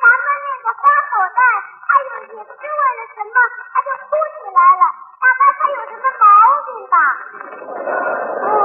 咱们那个花口袋他有也不知为了什么他就哭起来了。大概他有什么毛病吧？